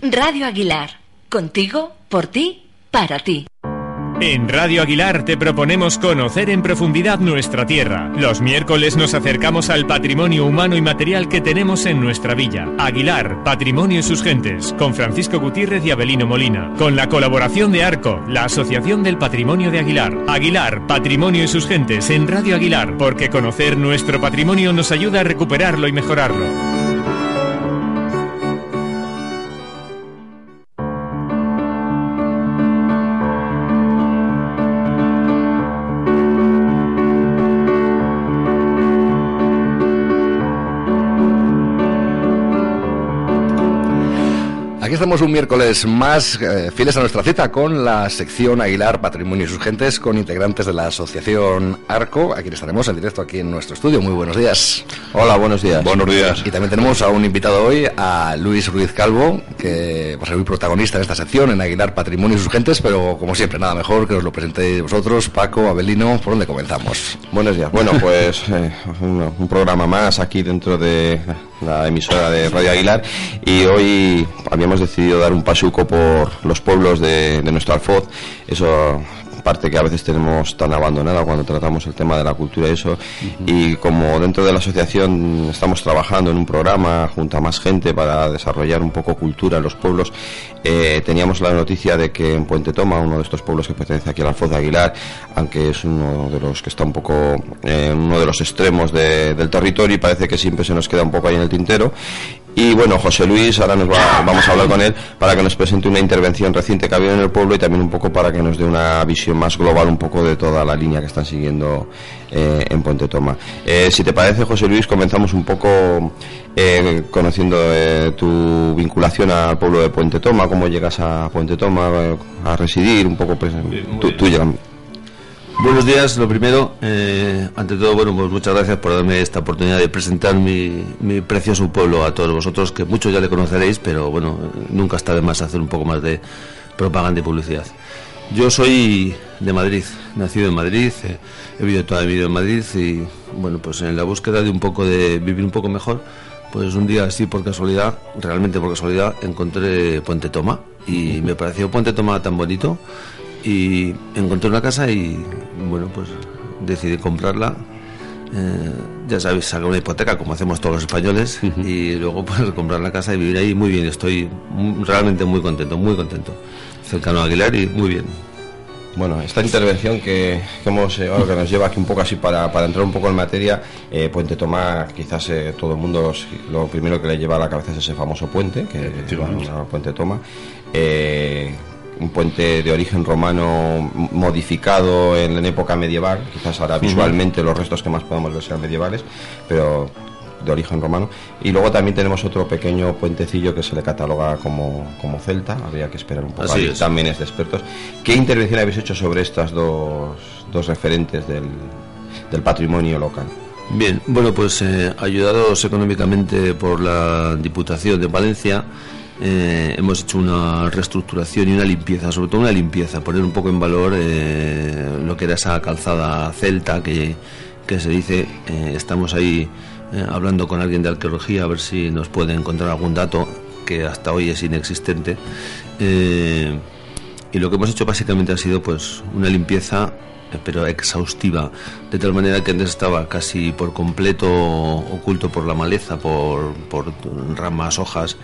Radio Aguilar, contigo, por ti, para ti. En Radio Aguilar te proponemos conocer en profundidad nuestra tierra. Los miércoles nos acercamos al patrimonio humano y material que tenemos en nuestra villa. Aguilar, Patrimonio y sus gentes, con Francisco Gutiérrez y Abelino Molina. Con la colaboración de ARCO, la Asociación del Patrimonio de Aguilar. Aguilar, Patrimonio y sus gentes en Radio Aguilar, porque conocer nuestro patrimonio nos ayuda a recuperarlo y mejorarlo. Estamos un miércoles más eh, fieles a nuestra cita con la sección Aguilar Patrimonio y sus gentes con integrantes de la asociación Arco, a quien estaremos en directo aquí en nuestro estudio. Muy buenos días. Hola, buenos días. Buenos días. Y también tenemos a un invitado hoy, a Luis Ruiz Calvo, que va a ser muy protagonista en esta sección en Aguilar Patrimonio y sus gentes, pero como siempre, nada mejor que os lo presentéis vosotros, Paco, Abelino, ¿por dónde comenzamos? Buenos días. Bueno, pues eh, un programa más aquí dentro de la emisora de Radio Aguilar, y hoy habíamos decidido dar un pasuco por los pueblos de, de nuestro Alfoz. Eso parte que a veces tenemos tan abandonada cuando tratamos el tema de la cultura y eso. Y como dentro de la asociación estamos trabajando en un programa junto a más gente para desarrollar un poco cultura en los pueblos, eh, teníamos la noticia de que en Puente Toma, uno de estos pueblos que pertenece aquí al Alfoz de Aguilar, aunque es uno de los que está un poco en uno de los extremos del territorio y parece que siempre se nos queda un poco ahí en el tintero, y bueno, José Luis, ahora nos vamos a hablar con él para que nos presente una intervención reciente que ha habido en el pueblo y también un poco para que nos dé una visión más global un poco de toda la línea que están siguiendo eh, en Puente Toma. Eh, si te parece, José Luis, comenzamos un poco eh, conociendo tu vinculación al pueblo de Puente Toma, cómo llegas a Puente Toma a residir, un poco pues, tu, Buenos días, lo primero, eh, ante todo, bueno, pues muchas gracias por darme esta oportunidad de presentar mi, precioso pueblo a todos vosotros, que muchos ya le conoceréis, pero bueno, nunca está de más hacer un poco más de propaganda y publicidad. Yo soy de Madrid, nacido en Madrid, eh, he vivido toda mi vida en Madrid y bueno, pues en la búsqueda de un poco de vivir un poco mejor, pues un día así por casualidad, realmente por casualidad, encontré Puente Toma y me pareció Puente Toma tan bonito y encontré una casa y bueno pues decidí comprarla. Eh, ya sabéis sacar una hipoteca como hacemos todos los españoles y luego pues comprar la casa y vivir ahí muy bien. Estoy realmente muy contento muy contento. Cercano a Aguilar y muy bien. Bueno, esta intervención que, hemos, eh, que nos lleva aquí un poco así para, para entrar un poco en materia, eh, Puente Tomás, quizás todo el mundo lo primero que le lleva a la cabeza es ese famoso puente, que es Puente Toma un puente de origen romano modificado en, época medieval, quizás ahora visualmente los restos que más podemos ver sean medievales, pero de origen romano. Y luego también tenemos otro pequeño puentecillo que se le cataloga como, celta, habría que esperar un poco, Así también es de expertos. ¿Qué intervención habéis hecho sobre estas dos, dos referentes del, del patrimonio local? Bien, bueno, pues eh, ayudados económicamente por la Diputación de Valencia, eh, hemos hecho una reestructuración y una limpieza, sobre todo una limpieza, poner un poco en valor eh, lo que era esa calzada celta que, se dice, eh, estamos ahí hablando con alguien de arqueología a ver si nos puede encontrar algún dato que hasta hoy es inexistente. y lo que hemos hecho básicamente ha sido pues una limpieza pero exhaustiva, de tal manera que antes estaba casi por completo oculto por la maleza, por ramas, hojas,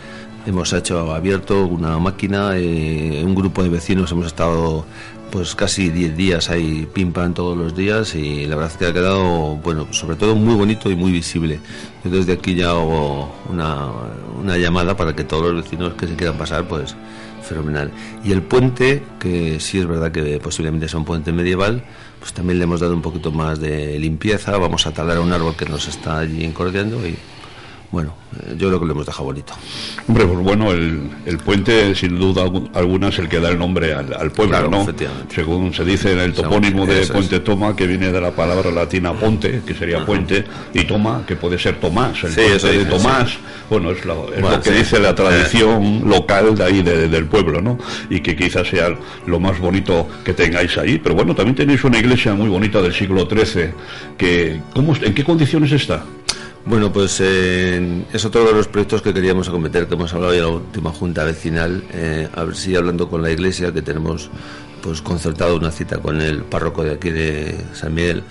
hemos hecho abierto una máquina, eh, un grupo de vecinos hemos estado pues casi 10 días ahí pim pam todos los días y la verdad es que ha quedado bueno sobre todo muy bonito y muy visible. Yo desde aquí ya hago una, una llamada para que todos los vecinos que se quieran pasar pues fenomenal. Y el puente que sí es verdad que posiblemente sea un puente medieval pues también le hemos dado un poquito más de limpieza. Vamos a talar un árbol que nos está allí encordeando y bueno, eh, yo creo que lo hemos dejado bonito. Hombre, pues bueno, el, el puente sin duda alguna es el que da el nombre al, pueblo, ¿no? Según se dice en el topónimo de Puente Toma, que viene de la palabra latina ponte, que sería puente, y Toma, que puede ser Tomás, el puente de Tomás, bueno, es, lo, que dice la tradición local de ahí del pueblo, ¿no? Y que quizás sea lo más bonito que tengáis ahí, pero bueno, también tenéis una iglesia muy bonita del siglo XIII, que, ¿cómo, ¿en qué condiciones está? Bueno, pues eh, es otro de los proyectos que queríamos acometer, que hemos hablado ya en la última junta vecinal, eh, a ver si hablando con la iglesia, que tenemos pues concertado una cita con el párroco de aquí de San Miguel,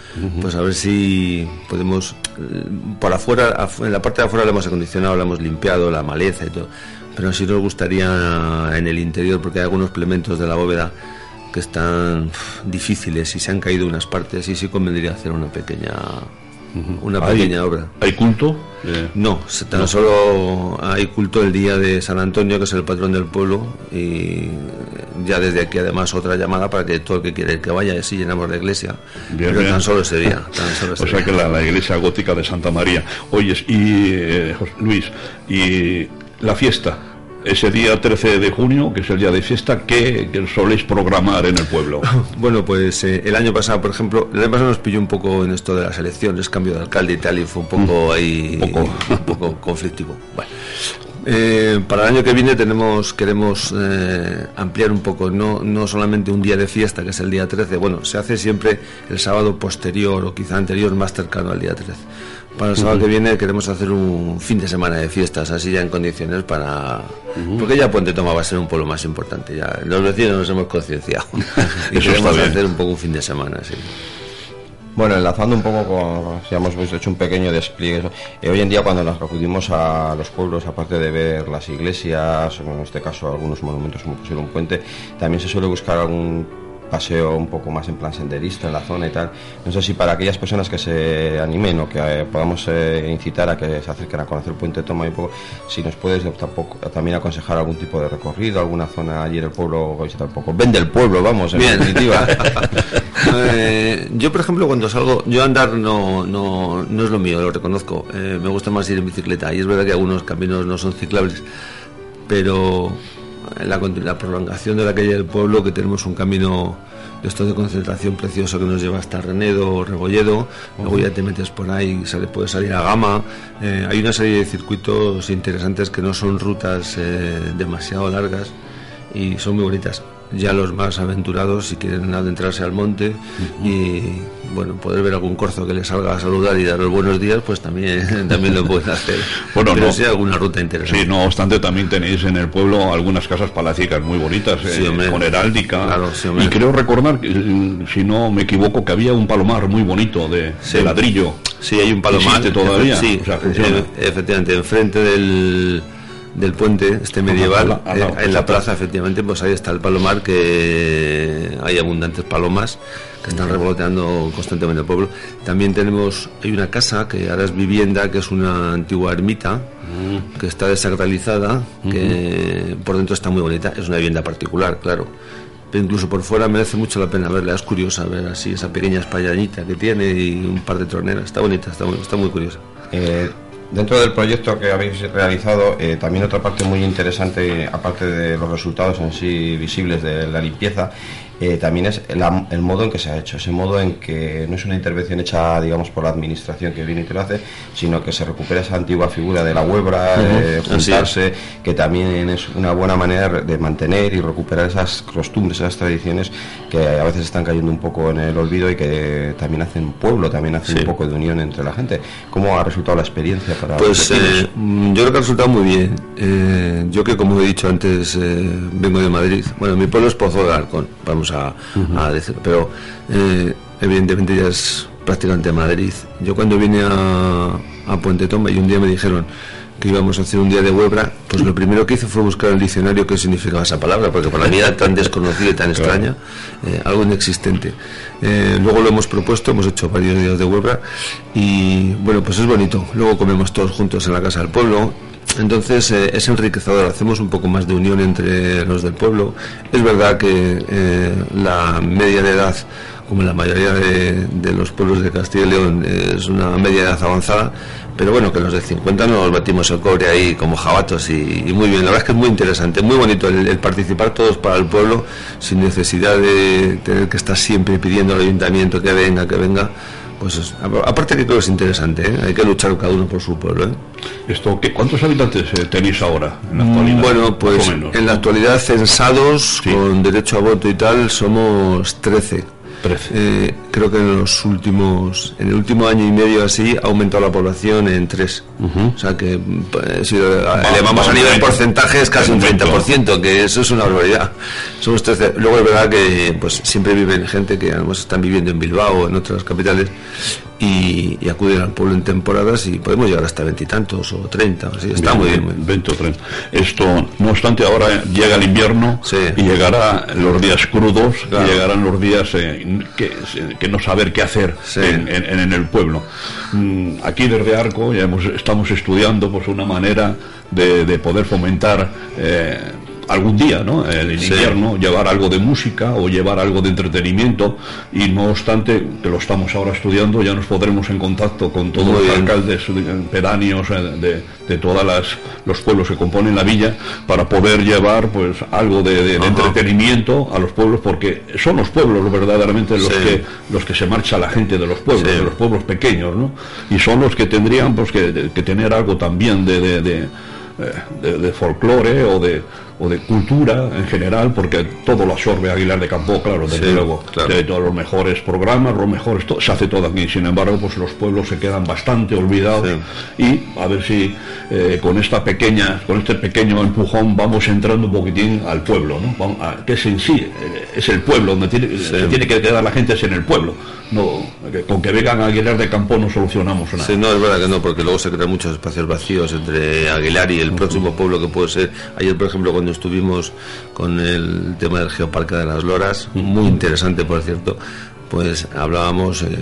pues a ver si podemos, eh, por afuera, en la parte de afuera lo hemos acondicionado, lo hemos limpiado, la maleza y todo, pero sí nos gustaría en el interior, porque hay algunos elementos de la bóveda que están difíciles y se han caído unas partes y sí convendría hacer una pequeña una pequeña obra. ¿Hay culto? Eh, no, tan solo hay culto el día de San Antonio, que es el patrón del pueblo, y ya desde aquí además otra llamada para que todo el que quiere que vaya, así llenamos la iglesia. pero tan solo ese día. o sea que la, iglesia gótica de Santa María. Oyes, y eh, Luis, y la fiesta, ese día 13 de junio, que es el día de fiesta, ¿qué, soléis programar en el pueblo? Bueno, pues eh, el año pasado, por ejemplo, el año pasado nos pilló un poco en esto de las elecciones, cambio de alcalde y tal, y fue un poco mm. ahí un poco, conflictivo. Bueno, eh, para el año que viene tenemos queremos eh, ampliar un poco, no, no solamente un día de fiesta, que es el día 13, bueno, se hace siempre el sábado posterior o quizá anterior, más cercano al día 13 para el sábado que viene queremos hacer un fin de semana de fiestas, así ya en condiciones para... Porque ya Puente Toma va a ser un pueblo más importante, ya los vecinos nos hemos concienciado. y queremos hacer un poco un fin de semana, sí. Bueno, enlazando un poco con, ya hemos hecho un pequeño despliegue, eh, hoy en día cuando nos acudimos a los pueblos, aparte de ver las iglesias, en este caso algunos monumentos como pusieron un puente, también se suele buscar algún paseo un poco más en plan senderista en la zona y tal. No sé si para aquellas personas que se animen o que eh, podamos eh, incitar a que se acerquen a conocer el puente Toma y poco, si nos puedes tampoco, también aconsejar algún tipo de recorrido, alguna zona allí en el pueblo, visitar un poco. Vende el pueblo, vamos, en definitiva. Eh, yo, por ejemplo, cuando salgo, yo andar no, no, no es lo mío, lo reconozco. me gusta más ir en bicicleta y es verdad que algunos caminos no son ciclables, pero la, prolongación de la calle del pueblo, que tenemos un camino de esto de concentración precioso que nos lleva hasta Renedo o Rebolledo, luego ya te metes por ahí, sale, puedes salir a Gama. Eh, hay una serie de circuitos interesantes que no son rutas eh, demasiado largas y son muy bonitas ya los más aventurados si quieren adentrarse al monte y bueno poder ver algún corzo que les salga a saludar y dar los buenos días pues también también lo pueden hacer. Bueno no. sea alguna ruta interesante. Sí no obstante también tenéis en el pueblo algunas casas palacicas muy bonitas eh, con heráldica. Y creo recordar si no me equivoco que había un palomar muy bonito de, ladrillo. Sí hay un palomar todavía sí efectivamente enfrente del del puente este medieval eh, en la plaza efectivamente pues ahí está el palomar que hay abundantes palomas que están revoloteando constantemente el pueblo. También tenemos hay una casa que ahora es vivienda que es una antigua ermita mm. que está desacralizada que por dentro está muy bonita es una vivienda particular claro. Pero incluso por fuera merece mucho la pena verla es curiosa ver así esa pequeña españanita que tiene y un par de troneras. Está bonita está muy, está muy curiosa. Eh, Dentro del proyecto que habéis realizado, eh, también otra parte muy interesante, aparte de los resultados en sí visibles de la limpieza, eh, también es el modo en que se ha hecho, ese modo en que no es una intervención hecha, digamos, por la administración que viene y te lo hace, sino que se recupera esa antigua figura de la huebra, juntarse, que también es una buena manera de mantener y recuperar esas costumbres, esas tradiciones que a veces están cayendo un poco en el olvido y que también hacen pueblo, también hacen un poco de unión entre la gente. ¿Cómo ha resultado la experiencia para Pues eh, yo creo que ha resultado muy bien. Eh, yo que, como he dicho antes, vengo de Madrid. Bueno, mi pueblo es Pozo de Arcón, vamos a, decir, pero eh, evidentemente ya es prácticamente Madrid. Yo cuando vine a, a Puente Toma y un día me dijeron que íbamos a hacer un día de Huebra, pues lo primero que hice fue buscar el diccionario qué significaba esa palabra, porque para mí era tan desconocida y tan extraña, eh, algo inexistente. Eh, luego lo hemos propuesto, hemos hecho varios días de Huebra y bueno, pues es bonito. Luego comemos todos juntos en la casa del pueblo, entonces eh, es enriquecedor, hacemos un poco más de unión entre los del pueblo. Es verdad que eh, la media de edad, como la mayoría de, los pueblos de Castilla y León, es una media de edad avanzada, pero bueno, que los de 50 nos batimos el cobre ahí como jabatos y, muy bien. La verdad es que es muy interesante, muy bonito el, participar todos para el pueblo sin necesidad de tener que estar siempre pidiendo al ayuntamiento que venga, que venga pues aparte que creo que es interesante, ¿eh? hay que luchar cada uno por su pueblo. ¿eh? Esto, ¿qué, ¿Cuántos habitantes eh, tenéis ahora en la actualidad? Bueno, pues en la actualidad censados con derecho a voto y tal somos 13. Eh, creo que en los últimos, en el último año y medio así, ha aumentado la población en tres. O sea que pues, si elevamos a nivel porcentaje es casi un 30%, que eso es una barbaridad. Somos Luego es verdad que pues siempre viven gente que además están viviendo en Bilbao o en otras capitales y, acuden al pueblo en temporadas y podemos llegar hasta veintitantos o treinta. Así está muy bien. 20 o 30. Esto, no obstante, ahora llega el invierno y llegará los días crudos y llegarán los días eh, que, no saber qué hacer en, el pueblo. Mm, aquí desde Arco ya hemos, estamos estudiando pues una manera de, poder fomentar eh, algún día, ¿no? En invierno, llevar algo de música o llevar algo de entretenimiento. Y no obstante, que lo estamos ahora estudiando, ya nos podremos en contacto con todos los alcaldes pedáneos eh, de, todos los pueblos que componen la villa para poder llevar pues algo de, entretenimiento a los pueblos porque son los pueblos verdaderamente los que los que se marcha la gente de los pueblos, de los pueblos pequeños, ¿no? Y son los que tendrían pues que, tener algo también de, de, de folclore o de o de cultura en general, porque todo lo absorbe Aguilar de Campo, claro, desde luego, de todos los mejores programas, los mejores, se hace todo aquí, sin embargo, pues los pueblos se quedan bastante olvidados y a ver si eh, con esta pequeña, con este pequeño empujón vamos entrando un poquitín al pueblo, ¿no? que es en sí, eh, es el pueblo, donde tiene, se tiene que quedar la gente es en el pueblo, no, con que vengan a Aguilar de Campo no solucionamos nada. Sí, no, es verdad que no, porque luego se crean muchos espacios vacíos entre Aguilar y el próximo pueblo que puede ser, ayer por ejemplo cuando estuvimos con el tema del Geoparque de las Loras, muy interesante por cierto, pues hablábamos eh,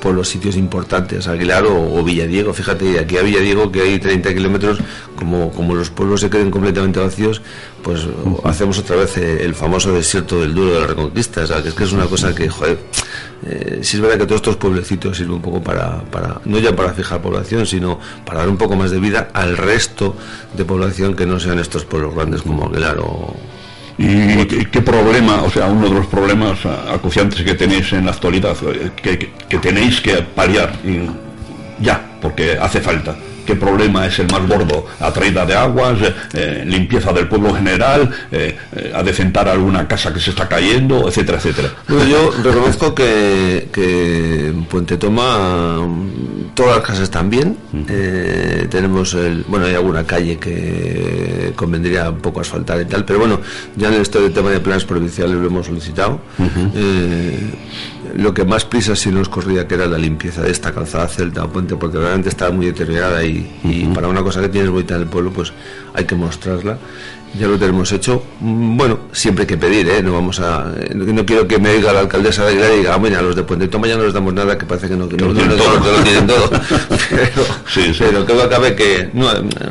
por los sitios importantes, Aguilar o, Villadiego, fíjate, aquí a Villadiego que hay 30 kilómetros, como, como los pueblos se queden completamente vacíos, pues hacemos otra vez eh, el famoso desierto del duro de la reconquista, o sea, que es que es una cosa que, joder, eh, si es verdad que todos estos pueblecitos sirven un poco para, para, no ya para fijar población, sino para dar un poco más de vida al resto de población que no sean estos pueblos grandes como Aguilar o, ¿Y qué, problema, o sea, uno de los problemas acuciantes que tenéis en la actualidad, que, que tenéis que paliar ya, porque hace falta? Qué problema es el más gordo, traída de aguas, eh, eh, limpieza del pueblo general, eh, a decentar alguna casa que se está cayendo, etcétera, etcétera. Yo reconozco que, que en Puente Toma todas las casas están bien, tenemos, el, bueno, hay alguna calle que convendría un poco asfaltar y tal, pero bueno, ya en el tema de planes provinciales lo hemos solicitado. Lo que más prisa sí nos corría que era la limpieza de esta calzada celta o puente porque realmente estaba muy deteriorada y, para una cosa que tienes bonita en el pueblo pues hay que mostrarla ya lo tenemos hecho. Mm, bueno, siempre hay que pedir, ¿eh? No vamos a... Eh, no quiero que me diga la alcaldesa de Aguilar y diga, bueno, a los de Puente Toma ya no les damos nada, que parece que no, que no, tienen todo. lo tienen todo. pero, sí, sí. pero creo que acabe que... No,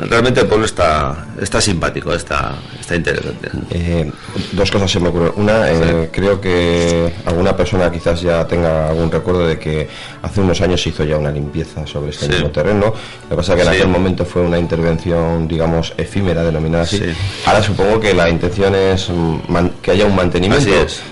realmente el pueblo está, está simpático, está, está interesante. Eh, dos cosas se me ocurren. Una, eh, creo que alguna persona quizás ya tenga algún recuerdo de que hace unos años se hizo ya una limpieza sobre este mismo terreno. Lo que pasa es que en aquel momento fue una intervención, digamos, efímera, denominada así Ahora supongo que la intención es que haya un mantenimiento,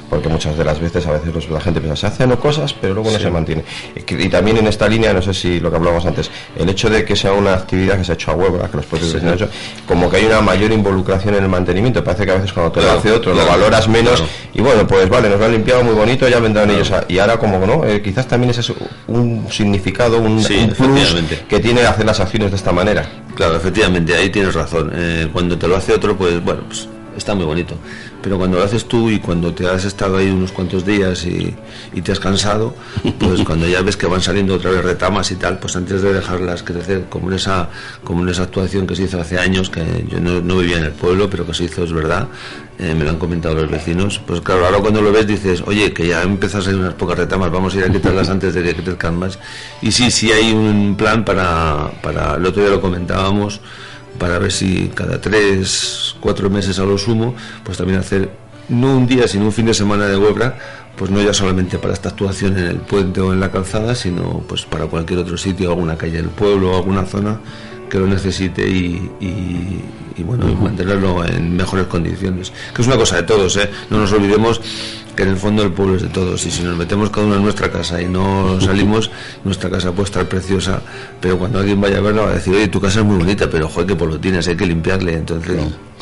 porque muchas de las veces a veces la gente piensa, se hacen cosas, pero luego no se mantiene. Y, también en esta línea, no sé si lo que hablábamos antes, el hecho de que sea una actividad que se ha hecho a huevo, que los propios han hecho, como que hay una mayor involucración en el mantenimiento. Parece que a veces cuando te lo hace otro lo valoras menos y bueno, pues vale, nos lo han limpiado muy bonito, ya vendrán ellos. y ahora como no, eh, quizás también ese es un significado, un, un plus que tiene hacer las acciones de esta manera. Claro, efectivamente, ahí tienes razón. Eh, cuando te lo hace otro, pues bueno, pues está muy bonito. Pero cuando lo haces tú y cuando te has estado ahí unos cuantos días y, te has cansado, pues cuando ya ves que van saliendo otra vez retamas y tal, pues antes de dejarlas crecer, como en esa, como en esa actuación que se hizo hace años, que yo no, vivía en el pueblo, pero que se hizo, es verdad, eh, me lo han comentado los vecinos, pues claro, ahora cuando lo ves dices, oye, que ya empezas a salir unas pocas retamas, vamos a ir a quitarlas antes de que crezcan más. Y sí, sí hay un plan para, para el otro día lo comentábamos, para ver si cada tres, cuatro meses a lo sumo, pues también hacer no un día, sino un fin de semana de huelga, pues no ya solamente para esta actuación en el puente o en la calzada, sino pues para cualquier otro sitio, alguna calle del pueblo, alguna zona que lo necesite y, y, bueno, mantenerlo en mejores condiciones. Que es una cosa de todos, ¿eh? No nos olvidemos que en el fondo el pueblo es de todos y si nos metemos cada uno en nuestra casa y no salimos, nuestra casa puede estar preciosa, pero cuando alguien vaya a verla va a decir, oye, tu casa es muy bonita, pero joder, que por lo tienes, hay que limpiarle, entonces...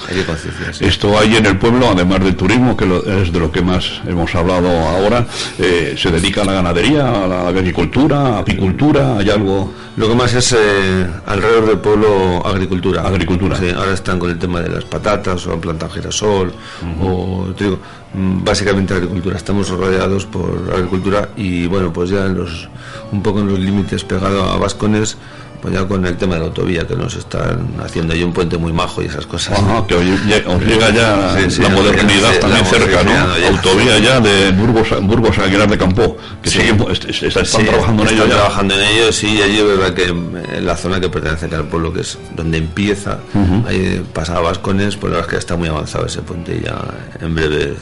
hay que concienciar. Esto hay en el pueblo, además del turismo, que es de lo que más hemos hablado ahora, eh, se dedica a la ganadería, a la agricultura, apicultura, hay algo. Lo que más es eh, alrededor del pueblo agricultura. Agricultura. ahora están con el tema de las patatas o han plantado girasol o trigo. Mm, básicamente agricultura. Estamos rodeados por agricultura y bueno, pues ya en los un poco en los límites pegado a Vascones pues ya con el tema de la autovía que nos están haciendo ahí un puente muy majo y esas cosas. que os llega ya la modernidad también cerca, ¿no? autovía ya de Burgos, Burgos a Aguilar de Campo, que siguen, están trabajando en ello ya. trabajando en ello, sí, allí es verdad que en la zona que pertenece al pueblo, que es donde empieza, ahí pasaba Vascones, pues la verdad es que está muy avanzado ese puente y ya en breve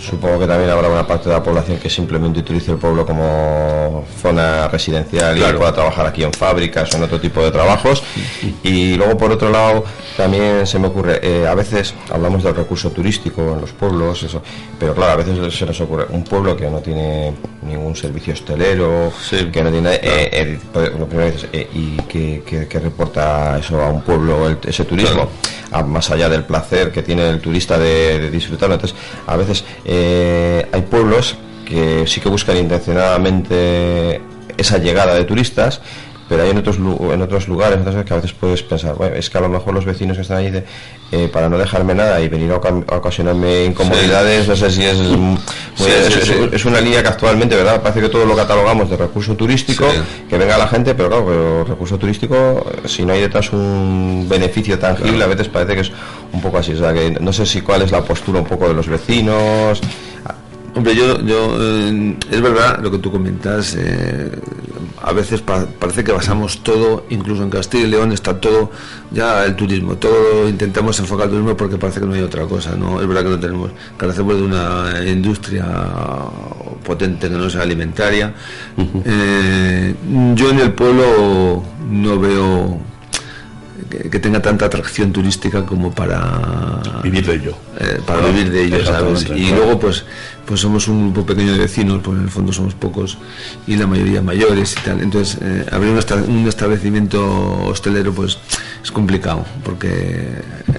Supongo que también habrá una parte de la población que simplemente utilice el pueblo como zona residencial y pueda trabajar aquí en fábricas o en otro tipo de trabajos. Y luego, por otro lado, también se me ocurre, eh, a veces hablamos del recurso turístico en los pueblos, eso, pero claro, a veces se nos ocurre un pueblo que no tiene ningún servicio hostelero, que no tiene, eh, eh, y que, reporta eso a un pueblo, ese turismo, más allá del placer que tiene el turista de, de disfrutarlo. Entonces, a veces eh, hay pueblos que sí que buscan intencionadamente esa llegada de turistas pero hay en otros en otros lugares entonces que a veces puedes pensar bueno, es que a lo mejor los vecinos que están ahí eh, para no dejarme nada y venir a, ocasionarme incomodidades no sé si es, es, una línea que actualmente verdad parece que todo lo catalogamos de recurso turístico que venga la gente pero claro pero recurso turístico si no hay detrás un beneficio tangible a veces parece que es un poco así o sea que no sé si cuál es la postura un poco de los vecinos. Hombre, yo, yo eh, es verdad lo que tú comentas. Eh, a veces parece que basamos todo, incluso en Castilla y León está todo ya el turismo. Todo intentamos enfocar el turismo porque parece que no hay otra cosa. No es verdad que no tenemos. Carecemos de una industria potente que no sea alimentaria. Eh, yo en el pueblo no veo que, tenga tanta atracción turística como para vivir de ello para vivir de ello sabes y luego pues pues somos un grupo pequeño de vecinos, pues en el fondo somos pocos y la mayoría mayores y tal. Entonces, eh, abrir un, establecimiento hostelero, pues es complicado, porque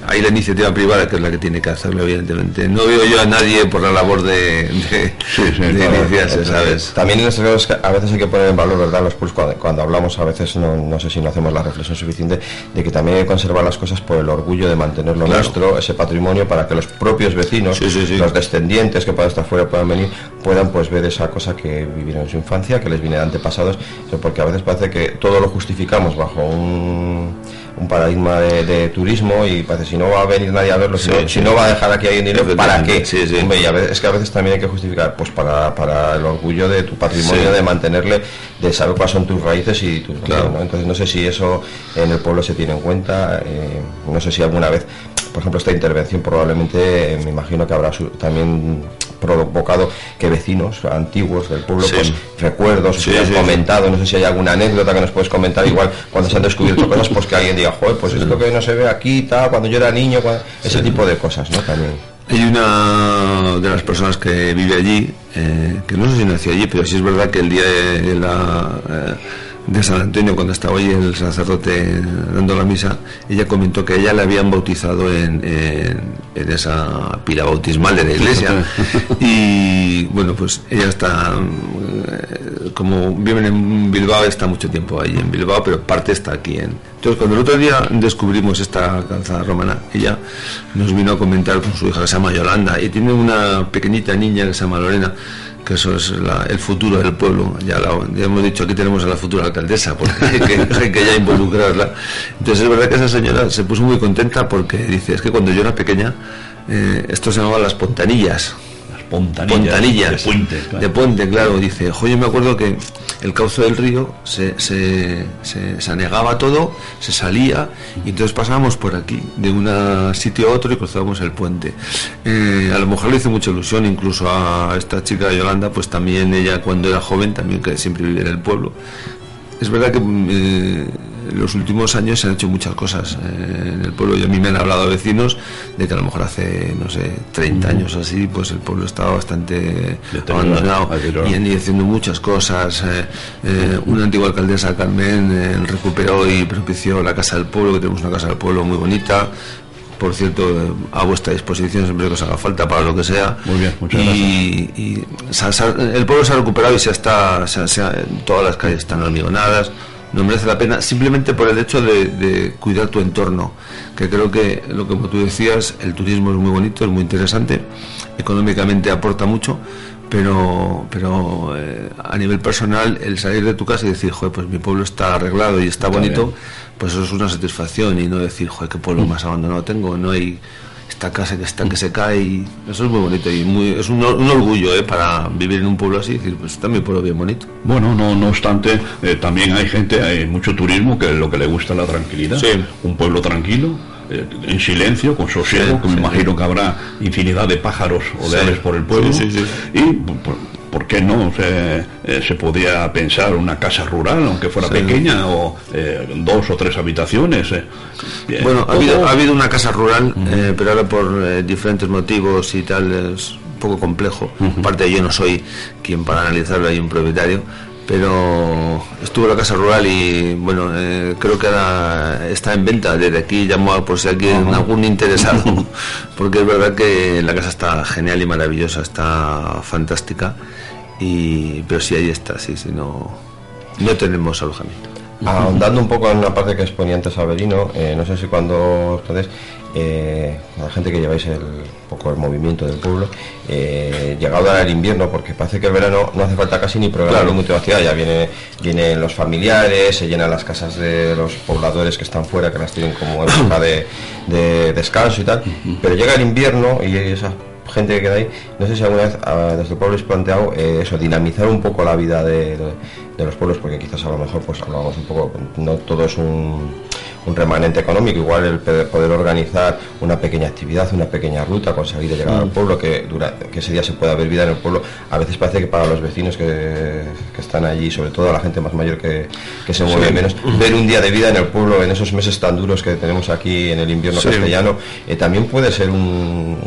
hay la iniciativa privada que es la que tiene que hacerlo, evidentemente. No veo yo a nadie por la labor de, iniciarse, ¿sabes? También en estos casos a veces hay que poner en valor, ¿verdad? Los pues, cuando, hablamos, a veces no, sé si no hacemos la reflexión suficiente, de que también hay que conservar las cosas por el orgullo de mantener lo nuestro, ese patrimonio, para que los propios vecinos, los descendientes que puedan estar fuera, puedan venir, puedan pues ver esa cosa que vivieron en su infancia, que les viene de antepasados, porque a veces parece que todo lo justificamos bajo un, un paradigma de, turismo y parece si no va a venir nadie a verlo, si, no, va a dejar aquí alguien dinero, ¿para qué? es que a veces también hay que justificar, pues para, para el orgullo de tu patrimonio, de mantenerle, de saber cuáles son tus raíces y tus... Entonces no sé si eso en el pueblo se tiene en cuenta, eh, no sé si alguna vez por ejemplo, esta intervención probablemente eh, me imagino que habrá también provocado que vecinos antiguos del pueblo, pues recuerdos, sí, comentado, no sé si hay alguna anécdota que nos puedes comentar, igual cuando se han descubierto cosas, pues que alguien diga, joder, pues esto que no se ve aquí, tal, cuando yo era niño, ese tipo de cosas, ¿no? También. Hay una de las personas que vive allí, eh, que no sé si nació allí, pero sí es verdad que el día de la... Eh, de San Antonio, cuando estaba ahí el sacerdote dando la misa, ella comentó que ella le habían bautizado en, en, esa pila bautismal de la iglesia. Y bueno, pues ella está, eh, como viven en Bilbao, está mucho tiempo ahí en Bilbao, pero parte está aquí. En... Entonces, cuando el otro día descubrimos esta calzada romana, ella nos vino a comentar con su hija que se llama Yolanda y tiene una pequeñita niña que se llama Lorena que eso es el futuro del pueblo. Ya, hemos dicho, aquí tenemos a la futura alcaldesa, porque hay que, ya involucrarla. Entonces es verdad que esa señora se puso muy contenta porque dice, es que cuando yo era pequeña, eh, esto se llamaba las pontanillas pontanillas, de puente, claro. de puente, claro. Dice, yo me acuerdo que el cauce del río se, se, se, anegaba todo, se salía y entonces pasábamos por aquí, de un sitio a otro y cruzábamos el puente. Eh, a lo mejor le hizo mucha ilusión incluso a esta chica Yolanda, pues también ella cuando era joven, también que siempre vivía en el pueblo. Es verdad que... Eh, en los últimos años se han hecho muchas cosas eh, en el pueblo y a mí me han hablado vecinos de que a lo mejor hace, no sé, 30 años así, pues el pueblo estaba bastante abandonado y han ido haciendo muchas cosas. Eh, eh, una antigua alcaldesa, Carmen, recuperó y propició la Casa del Pueblo, que tenemos una Casa del Pueblo muy bonita, por cierto, a vuestra disposición siempre que os haga falta para lo que sea. Muy bien, muchas y, gracias. Y, el pueblo se ha recuperado y se está, todas las calles están hormigonadas. No merece la pena simplemente por el hecho de, cuidar tu entorno, que creo que lo que como tú decías, el turismo es muy bonito, es muy interesante, económicamente aporta mucho, pero, pero eh, a nivel personal, el salir de tu casa y decir, joder, pues mi pueblo está arreglado y está, bonito, pues eso es una satisfacción y no decir, joder, qué pueblo mm. más abandonado tengo, no hay esta casa que está que se cae y eso es muy bonito y muy, es un, orgullo ¿eh? para vivir en un pueblo así decir pues mi pueblo bien bonito. Bueno no no obstante eh, también hay gente hay mucho turismo que lo que le gusta la tranquilidad. Un pueblo tranquilo eh, en silencio, con sosiego, que me imagino que habrá infinidad de pájaros o de aves por el pueblo. Y ¿por qué no? Se, eh, se podía pensar una casa rural, aunque fuera pequeña, o eh, dos o tres habitaciones. bueno, ha habido, ha habido, una casa rural, pero ahora por diferentes motivos y tal es un poco complejo. Aparte, yo no soy quien para analizarlo, hay un propietario pero estuvo en la casa rural y bueno eh, creo que ahora está en venta. Desde aquí llamo por si alguien algún interesado. Porque es verdad que la casa está genial y maravillosa está fantástica. Y pero sí ahí está sí sí no no tenemos alojamiento. Ahondando un poco en una parte que exponía antes Averino eh, no sé si cuando ustedes eh, la gente que lleváis el poco el movimiento del pueblo, eh, llegado ahora el invierno, porque parece que el verano no hace falta casi ni programar claro. mucha ciudad, ya viene, vienen los familiares, se llenan las casas de los pobladores que están fuera, que las tienen como época de, de descanso y tal, pero llega el invierno y esa gente que queda ahí, no sé si alguna vez desde el pueblo habéis planteado eh, eso, dinamizar un poco la vida de, de, los pueblos, porque quizás a lo mejor pues hablamos un poco, no todo es un un remanente económico, igual el poder organizar una pequeña actividad, una pequeña ruta, conseguir llegar al mm. pueblo, que, dura, que ese día se pueda ver vida en el pueblo, a veces parece que para los vecinos que, están allí, sobre todo a la gente más mayor que, se mueve menos, ver un día de vida en el pueblo en esos meses tan duros que tenemos aquí en el invierno castellano, eh, también puede ser un,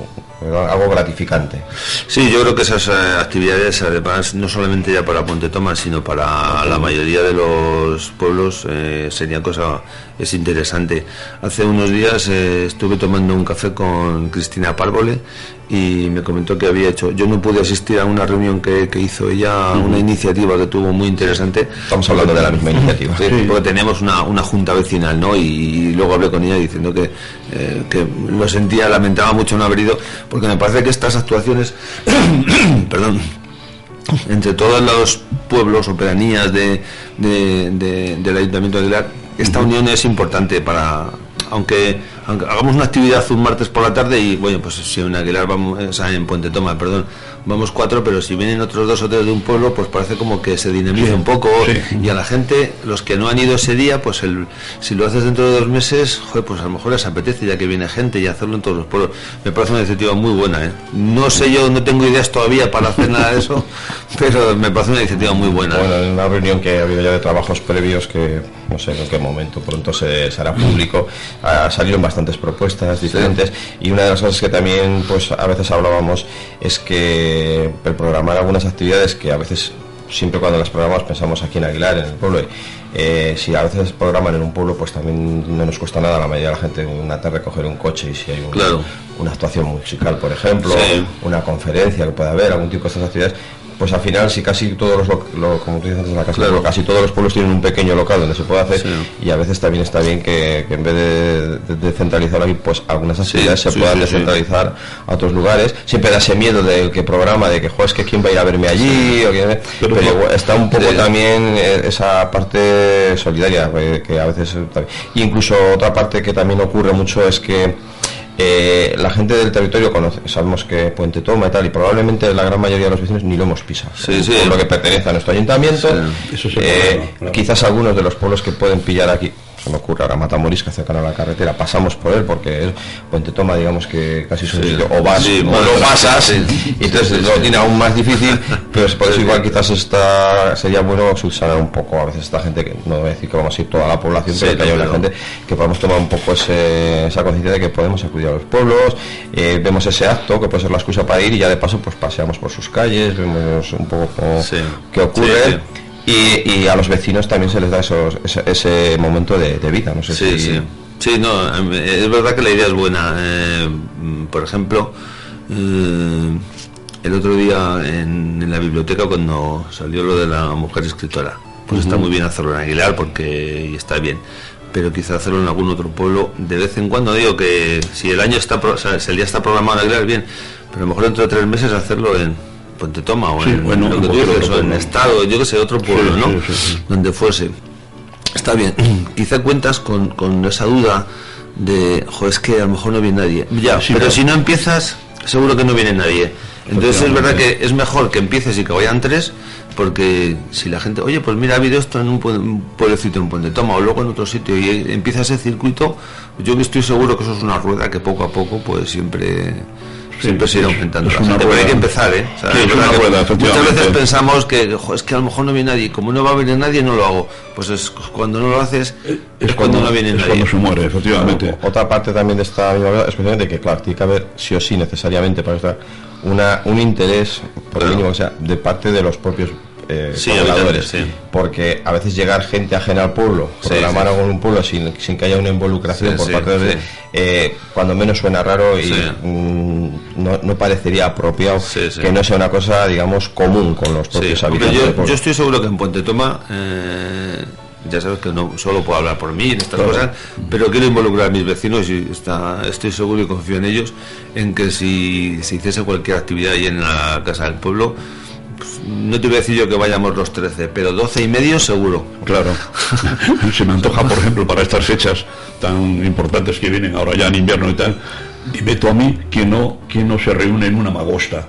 algo gratificante. Sí, yo creo que esas eh, actividades, además, no solamente ya para Ponte Tomás, sino para la mayoría de los pueblos, eh, sería cosa es interesante. Hace unos días eh, estuve tomando un café con Cristina Párvole y me comentó que había hecho. Yo no pude asistir a una reunión que, hizo ella, una iniciativa que tuvo muy interesante. Estamos hablando de la misma iniciativa. Sí, Porque teníamos una, una, junta vecinal, ¿no? Y, luego hablé con ella diciendo que, eh, que lo sentía, lamentaba mucho no haber ido, porque me parece que estas actuaciones, perdón, entre todos los pueblos o pedanías de, del Ayuntamiento de Aguilar, esta unión es importante para, aunque, hagamos una actividad un martes por la tarde y, bueno, pues si en Aguilar vamos, o sea, en Puente Toma, perdón, vamos cuatro, pero si vienen otros dos o tres de un pueblo, pues parece como que se dinamiza un poco y a la gente, los que no han ido ese día, pues el, si lo haces dentro de dos meses, joder, pues a lo mejor les apetece ya que viene gente y hacerlo en todos los pueblos. Me parece una iniciativa muy buena, ¿eh? No sé yo, no tengo ideas todavía para hacer nada de eso, pero me parece una iniciativa muy buena. Bueno, en una reunión que ha habido ya de trabajos previos que no sé en qué momento pronto se, hará público, salieron bastantes propuestas diferentes. Y una de las cosas que también pues a veces hablábamos es que el programar algunas actividades que a veces siempre cuando las programamos pensamos aquí en Aguilar, en el pueblo. Eh, si a veces programan en un pueblo, pues también no nos cuesta nada la mayoría de la gente una tarde coger un coche y si hay una actuación musical, por ejemplo, una conferencia que pueda haber, algún tipo de estas actividades, pues al final si casi todos los como tú dices la casa, casi todos los pueblos tienen un pequeño local donde se puede hacer y a veces también está bien que, en vez de, de, centralizar aquí pues algunas actividades se puedan descentralizar a otros lugares. Siempre da ese miedo del que programa de que es que quién va a ir a verme allí pero, está un poco también eh, esa parte solidaria eh, que a veces incluso otra parte que también ocurre mucho es que eh, la gente del territorio conoce, sabemos que Puente Toma y tal, y probablemente la gran mayoría de los vecinos ni lo hemos pisado. Sí, sí. Por lo que pertenece a nuestro ayuntamiento. Eh, quizás algunos de los pueblos que pueden pillar aquí se me ocurre ahora Matamoris que cercano a la carretera pasamos por él porque Puente Toma digamos que casi es un sitio o vas o lo pasas y entonces lo tiene aún más difícil pero por eso igual quizás está sería bueno subsanar un poco a veces esta gente que no voy a decir que vamos a ir toda la población pero que haya una gente que podamos tomar un poco esa conciencia de que podemos acudir a los pueblos eh, vemos ese acto que puede ser la excusa para ir y ya de paso pues paseamos por sus calles vemos un poco qué ocurre y, a los vecinos también se les da esos, ese, momento de, vida. No sé si... Sí, no, em, es verdad que la idea es buena. Eh, por ejemplo, eh, el otro día en, la biblioteca cuando salió lo de la mujer escritora, pues está muy bien hacerlo en Aguilar porque está bien. Pero quizá hacerlo en algún otro pueblo de vez en cuando digo que si el año está, o sea, si el día está programado en Aguilar bien, pero a lo mejor dentro de tres meses hacerlo en Puente Toma o en, bueno, lo que o en Estado, yo que sé, otro pueblo, ¿no? Donde fuese. Está bien, quizá cuentas con, con esa duda de, jo, es que a lo mejor no viene nadie. Ya, pero si no empiezas, seguro que no viene nadie. Entonces es verdad que es mejor que empieces y que vayan tres, porque si la gente, oye, pues mira, ha habido esto en un, pueblecito, en puente toma, o luego en otro sitio, y empieza ese circuito, yo estoy seguro que eso es una rueda que poco a poco, pues siempre siempre se irá aumentando. pero hay que empezar, ¿eh? muchas veces pensamos que es que a lo mejor no viene nadie, como no va a venir nadie, no lo hago. Pues es cuando no lo haces, es, cuando, no viene nadie. Cuando se muere, efectivamente. otra parte también de esta misma especialmente que, claro, tiene que haber sí o sí necesariamente para estar una, un interés, por el mínimo, o sea, de parte de los propios eh, porque a veces llegar gente ajena al pueblo, programar algo en un pueblo sin, sin, que haya una involucración por parte de eh, cuando menos suena raro y mm, no, no, parecería apropiado que no sea una cosa, digamos, común con los propios habitantes. Yo, yo, estoy seguro que en Puente Toma eh, ya sabes que no solo puedo hablar por mí en estas cosas, pero quiero involucrar a mis vecinos y está, estoy seguro y confío en ellos en que si se hiciese cualquier actividad ahí en la casa del pueblo, no te voy a decir yo que vayamos los 13, pero 12 y medio seguro. Claro. se me antoja, por ejemplo, para estas fechas tan importantes que vienen ahora ya en invierno y tal, dime tú a mí quién no, quién no se reúne en una magosta.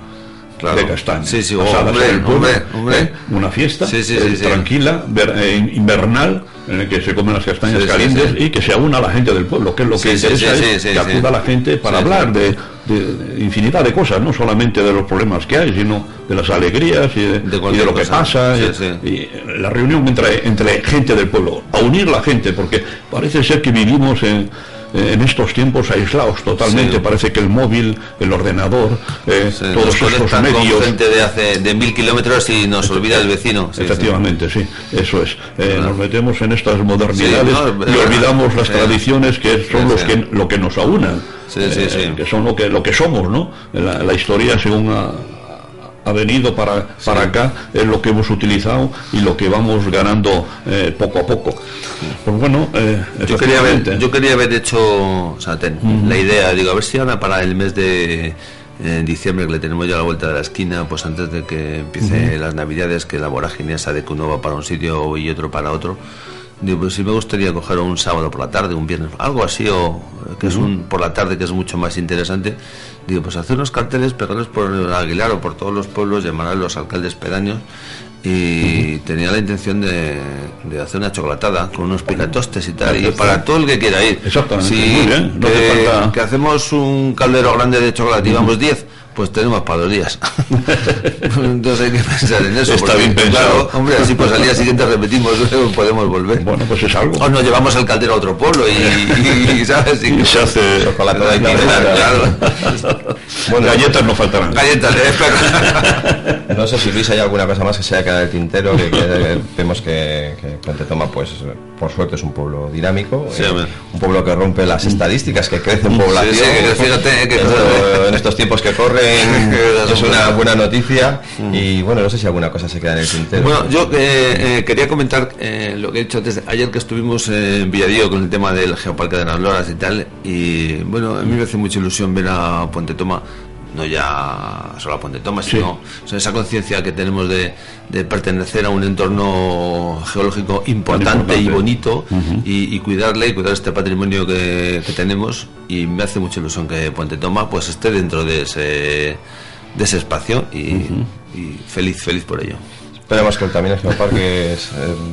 de castaña. Sí, sí, hombre, ¿eh? Una fiesta eh, tranquila, eh, invernal, en el que se comen las castañas calientes y que se aúna la gente del pueblo, que es lo que interesa es que acuda la gente para hablar de, infinidad de cosas, no solamente de los problemas que hay, sino de las alegrías y de, lo que pasa. Y, la reunión entre, entre gente del pueblo, a unir la gente, porque parece ser que vivimos en en estos tiempos aislados totalmente. Parece que el móvil, el ordenador, eh, todos estos medios. gente de hace de mil kilómetros y nos olvida el vecino. Efectivamente, sí, eso es. Eh, nos metemos en estas modernidades y olvidamos las tradiciones que son los que lo que nos aunan, que son lo que lo que somos, ¿no? La, la historia según ha venido para, para acá es lo que hemos utilizado y lo que vamos ganando eh, poco a poco. Pues bueno, eh, yo, quería haber, yo quería haber hecho la idea, digo, a ver si ahora para el mes de diciembre que le tenemos ya a la vuelta de la esquina, pues antes de que empiece las navidades, que la vorágine esa de que uno va para un sitio y otro para otro, Digo, pues si me gustaría coger un sábado por la tarde, un viernes, algo así, o que es un por la tarde que es mucho más interesante. Digo, pues hacer unos carteles, pegarles por el Aguilar o por todos los pueblos, llamar a los alcaldes pedaños y tenía la intención de, de, hacer una chocolatada con unos picatostes y tal, y para todo el que quiera ir. Exactamente, muy bien. que, que, hacemos un caldero grande de chocolate y vamos 10 pues tenemos para dos días. Entonces hay que pensar en eso. Está bien pensado. Claro, hombre, así pues al día siguiente repetimos, podemos volver. Bueno, pues es algo. O nos llevamos el caldero a otro pueblo y, ¿sabes? Y, se hace chocolate de claro. Bueno, galletas no faltarán. Galletas, ¿eh? No sé si Luis hay alguna cosa más que se haya quedado el tintero, que, vemos que, que Toma, pues por suerte es un pueblo dinámico, eh, un pueblo que rompe las estadísticas, que crece en población. Sí, fíjate que en estos tiempos que corren es una buena noticia y bueno, no sé si alguna cosa se queda en el tintero. Bueno, yo eh, eh, quería comentar eh, lo que he dicho antes, ayer que estuvimos en Villadío con el tema del Geoparque de las Loras y tal, y bueno, a mí me hace mucha ilusión ver a Puente Toma no ya solo a Puente Toma, sino esa conciencia que tenemos de, pertenecer a un entorno geológico importante, y bonito y, cuidarle y cuidar este patrimonio que, tenemos y me hace mucha ilusión que Puente Toma pues esté dentro de ese, de ese espacio y feliz, feliz por ello. Esperemos que también el Geoparque eh,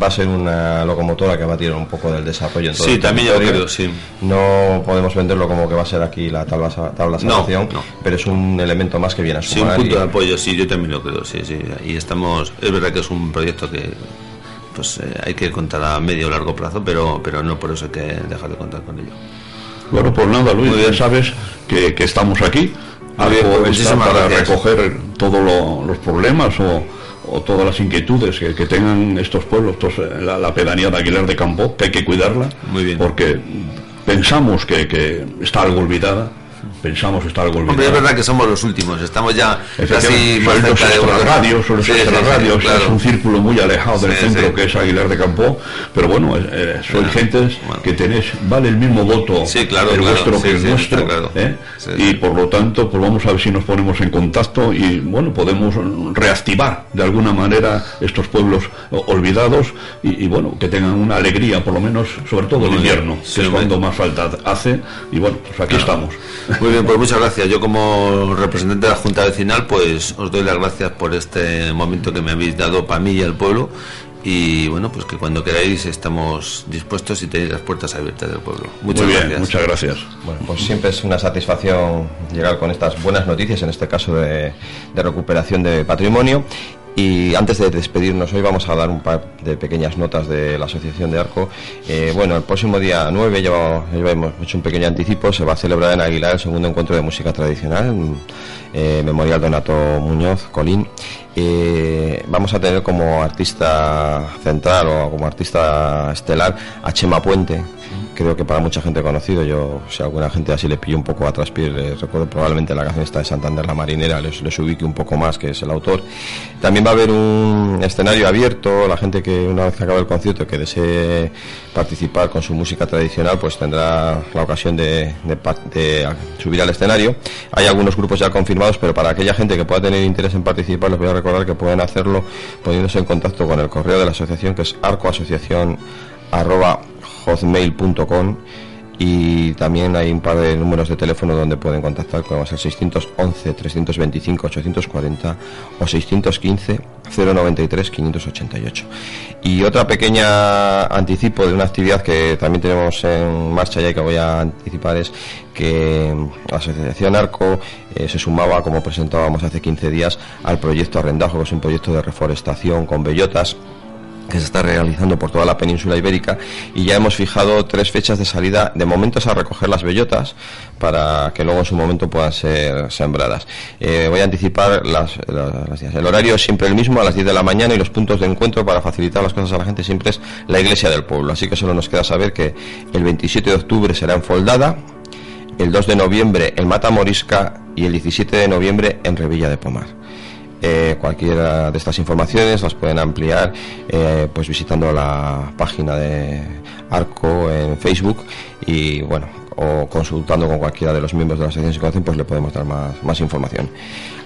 va a ser una locomotora que va a tirar un poco del desarrollo. En todo sí, también yo creo, sí. No podemos venderlo como que va a ser aquí la tabla, tabla salvación, pero es un elemento más que viene a sumar. Sí, un punto de apoyo, sí, yo también lo creo, sí, sí. Y estamos, es verdad que es un proyecto que pues eh, hay que contar a medio o largo plazo, pero, pero no por eso hay que dejar de contar con ello. Bueno, pues nada, Luis, ya sabes que, estamos aquí. Algo pues para recoger todos los problemas o o todas las inquietudes que, tengan estos pueblos, la, pedanía de Aguilar de Campo, que hay que cuidarla, Muy bien. porque pensamos que, que está algo olvidada pensamos estar algo Hombre, es verdad que somos los últimos, estamos ya casi más cerca de las radios, son radios, es un círculo muy alejado del centro que es Aguilar de Campo, pero bueno, eh, sois gentes que tenéis, vale el mismo voto claro, el vuestro que el nuestro, ¿eh? y por lo tanto, pues vamos a ver si nos ponemos en contacto y bueno, podemos reactivar de alguna manera estos pueblos olvidados y, bueno, que tengan una alegría, por lo menos, sobre todo el invierno, que es cuando más falta hace, y bueno, pues aquí estamos. Muy bien, pues muchas gracias. Yo como representante de la Junta Vecinal, pues os doy las gracias por este momento que me habéis dado para mí y al pueblo. Y bueno, pues que cuando queráis estamos dispuestos y tenéis las puertas abiertas del pueblo. Muchas gracias. Muchas gracias. Bueno, pues siempre es una satisfacción llegar con estas buenas noticias, en este caso de, de recuperación de patrimonio. Y antes de despedirnos hoy vamos a dar un par de pequeñas notas de la Asociación de Arco. Eh, bueno, el próximo día 9 ya, hemos hecho un pequeño anticipo, se va a celebrar en Aguilar el segundo encuentro de música tradicional, eh, Memorial Donato Muñoz, Colín. Eh, vamos a tener como artista central o como artista estelar a Chema Puente, creo que para mucha gente conocido. Yo, si alguna gente así le pillo un poco a traspié, recuerdo probablemente la canción esta de Santander La Marinera, les, les ubique un poco más, que es el autor. También va a haber un escenario abierto, la gente que una vez que acabe el concierto que desee participar con su música tradicional, pues tendrá la ocasión de, de, subir al escenario. Hay algunos grupos ya confirmados, pero para aquella gente que pueda tener interés en participar, les voy a recordar que pueden hacerlo poniéndose en contacto con el correo de la asociación, que es arcoasociación hotmail.com y también hay un par de números de teléfono donde pueden contactar con el 611 325 840 o 615 093 588 y otra pequeña anticipo de una actividad que también tenemos en marcha ya y que voy a anticipar es que la Asociación Arco eh, se sumaba como presentábamos hace 15 días al proyecto Arrendajo que es un proyecto de reforestación con bellotas que se está realizando por toda la península ibérica y ya hemos fijado tres fechas de salida de momentos a recoger las bellotas para que luego en su momento puedan ser sembradas. Eh, voy a anticipar las, El horario es siempre el mismo, a las 10 de la mañana y los puntos de encuentro para facilitar las cosas a la gente siempre es la iglesia del pueblo. Así que solo nos queda saber que el 27 de octubre será en Foldada, el 2 de noviembre en Matamorisca y el 17 de noviembre en Revilla de Pomar. Eh, cualquiera de estas informaciones las pueden ampliar eh, pues visitando la página de Arco en Facebook y bueno o consultando con cualquiera de los miembros de la asociación si conocen pues le podemos dar más, más información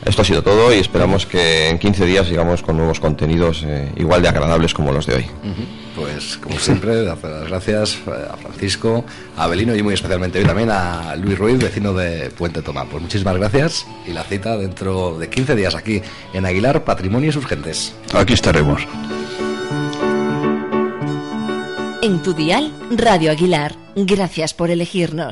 esto ha sido todo y esperamos que en 15 días sigamos con nuevos contenidos eh, igual de agradables como los de hoy pues como siempre, las gracias a Francisco, a Abelino y muy especialmente hoy también a Luis Ruiz, vecino de Puente Tomás. Pues muchísimas gracias y la cita dentro de 15 días aquí en Aguilar, Patrimonio y sus gentes. Aquí estaremos. En tu dial, Radio Aguilar. Gracias por elegirnos.